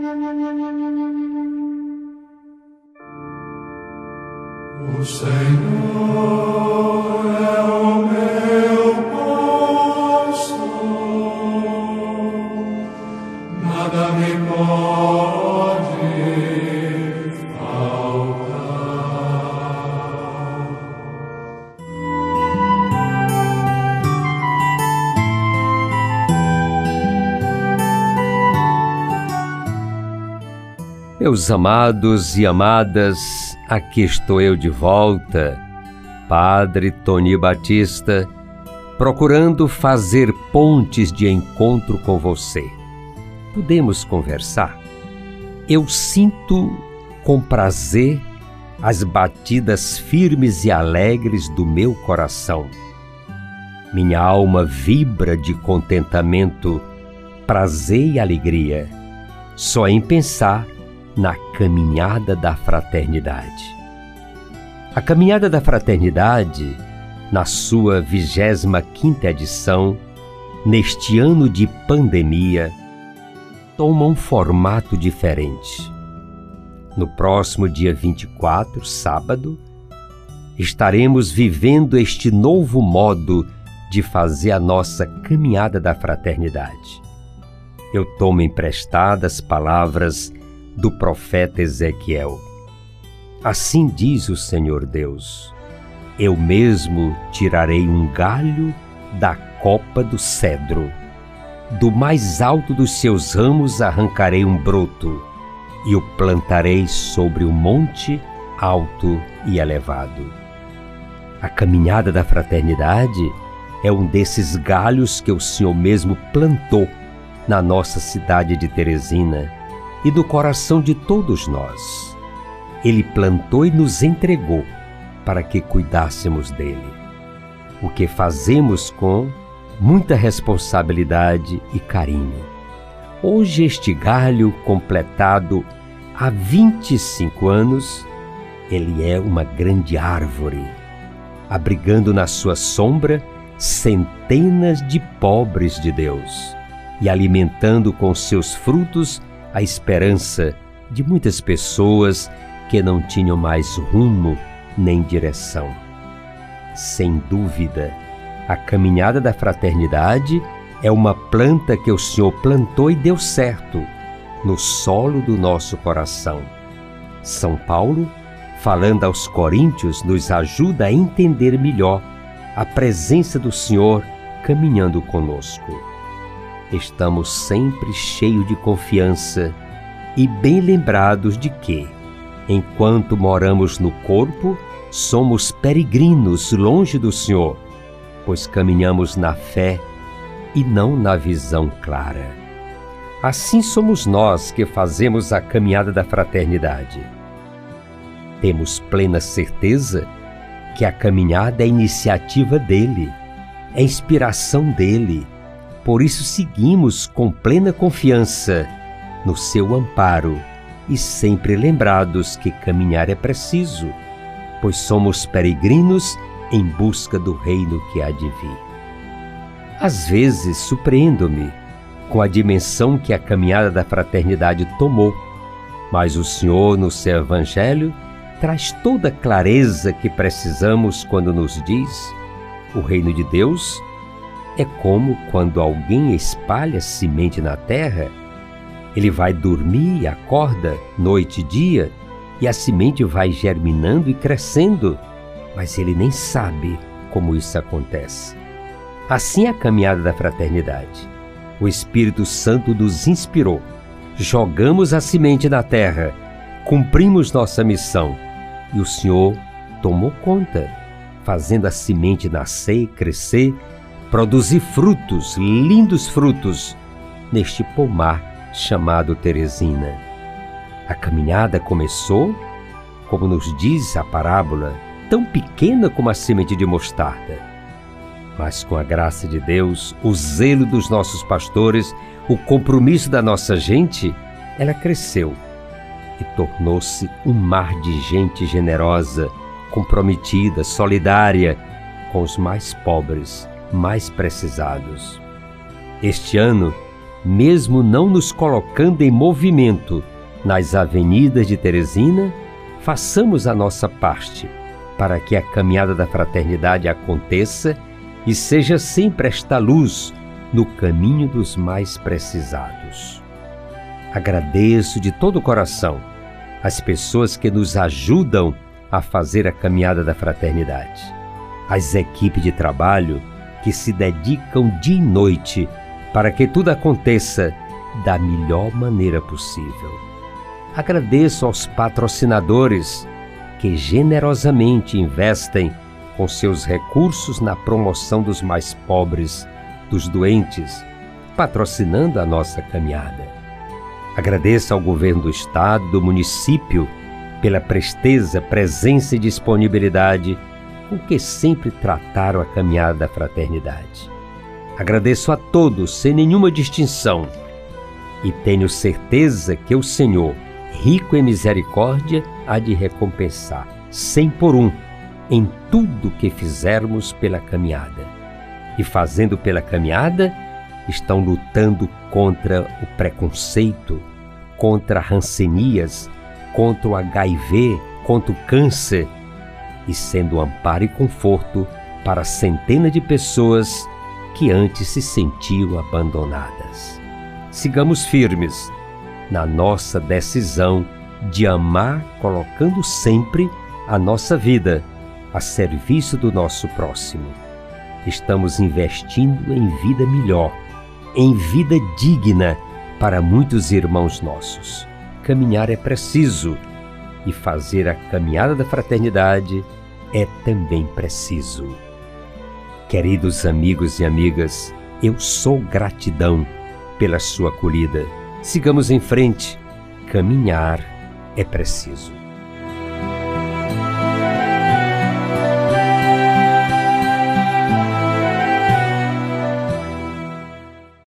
O Senhor é o meu pastor, nada me pode Meus amados e amadas, aqui estou eu de volta, Padre Tony Batista, procurando fazer pontes de encontro com você. Podemos conversar? Eu sinto com prazer as batidas firmes e alegres do meu coração. Minha alma vibra de contentamento, prazer e alegria, só em pensar na caminhada da fraternidade. A caminhada da fraternidade, na sua 25 edição, neste ano de pandemia, toma um formato diferente. No próximo dia 24, sábado, estaremos vivendo este novo modo de fazer a nossa caminhada da fraternidade. Eu tomo emprestadas palavras do profeta Ezequiel. Assim diz o Senhor Deus: Eu mesmo tirarei um galho da copa do cedro. Do mais alto dos seus ramos arrancarei um broto e o plantarei sobre o um monte alto e elevado. A caminhada da fraternidade é um desses galhos que o Senhor mesmo plantou na nossa cidade de Teresina e do coração de todos nós. Ele plantou e nos entregou para que cuidássemos dele. O que fazemos com muita responsabilidade e carinho. Hoje, este galho completado há 25 anos, ele é uma grande árvore, abrigando na sua sombra centenas de pobres de Deus e alimentando com seus frutos a esperança de muitas pessoas que não tinham mais rumo nem direção. Sem dúvida, a caminhada da fraternidade é uma planta que o Senhor plantou e deu certo no solo do nosso coração. São Paulo, falando aos Coríntios, nos ajuda a entender melhor a presença do Senhor caminhando conosco estamos sempre cheios de confiança e bem lembrados de que, enquanto moramos no corpo, somos peregrinos longe do Senhor, pois caminhamos na fé e não na visão clara. Assim somos nós que fazemos a caminhada da fraternidade. Temos plena certeza que a caminhada é iniciativa dele, é inspiração dele por isso seguimos com plena confiança no seu amparo e sempre lembrados que caminhar é preciso, pois somos peregrinos em busca do reino que há de vir. Às vezes surpreendo-me com a dimensão que a caminhada da fraternidade tomou, mas o Senhor, no seu Evangelho, traz toda a clareza que precisamos quando nos diz: o reino de Deus é como quando alguém espalha semente na terra, ele vai dormir e acorda noite e dia, e a semente vai germinando e crescendo, mas ele nem sabe como isso acontece. Assim é a caminhada da fraternidade. O Espírito Santo nos inspirou. Jogamos a semente na terra, cumprimos nossa missão e o Senhor tomou conta, fazendo a semente nascer, crescer produzir frutos, lindos frutos, neste pomar chamado Teresina. A caminhada começou, como nos diz a parábola, tão pequena como a semente de mostarda. Mas com a graça de Deus, o zelo dos nossos pastores, o compromisso da nossa gente, ela cresceu e tornou-se um mar de gente generosa, comprometida, solidária com os mais pobres mais precisados. Este ano, mesmo não nos colocando em movimento nas avenidas de Teresina, façamos a nossa parte para que a caminhada da fraternidade aconteça e seja sempre esta luz no caminho dos mais precisados. Agradeço de todo o coração as pessoas que nos ajudam a fazer a caminhada da fraternidade, as equipes de trabalho que se dedicam dia e noite para que tudo aconteça da melhor maneira possível. Agradeço aos patrocinadores que generosamente investem com seus recursos na promoção dos mais pobres, dos doentes, patrocinando a nossa caminhada. Agradeço ao governo do estado, do município, pela presteza, presença e disponibilidade com que sempre trataram a caminhada da fraternidade. Agradeço a todos, sem nenhuma distinção, e tenho certeza que o Senhor, rico em misericórdia, há de recompensar, sem por um, em tudo que fizermos pela caminhada. E fazendo pela caminhada, estão lutando contra o preconceito, contra rancenias, contra o HIV, contra o câncer e sendo amparo e conforto para centenas de pessoas que antes se sentiam abandonadas. Sigamos firmes na nossa decisão de amar, colocando sempre a nossa vida a serviço do nosso próximo. Estamos investindo em vida melhor, em vida digna para muitos irmãos nossos. Caminhar é preciso e fazer a caminhada da fraternidade é também preciso. Queridos amigos e amigas, eu sou gratidão pela sua acolhida. Sigamos em frente. Caminhar é preciso.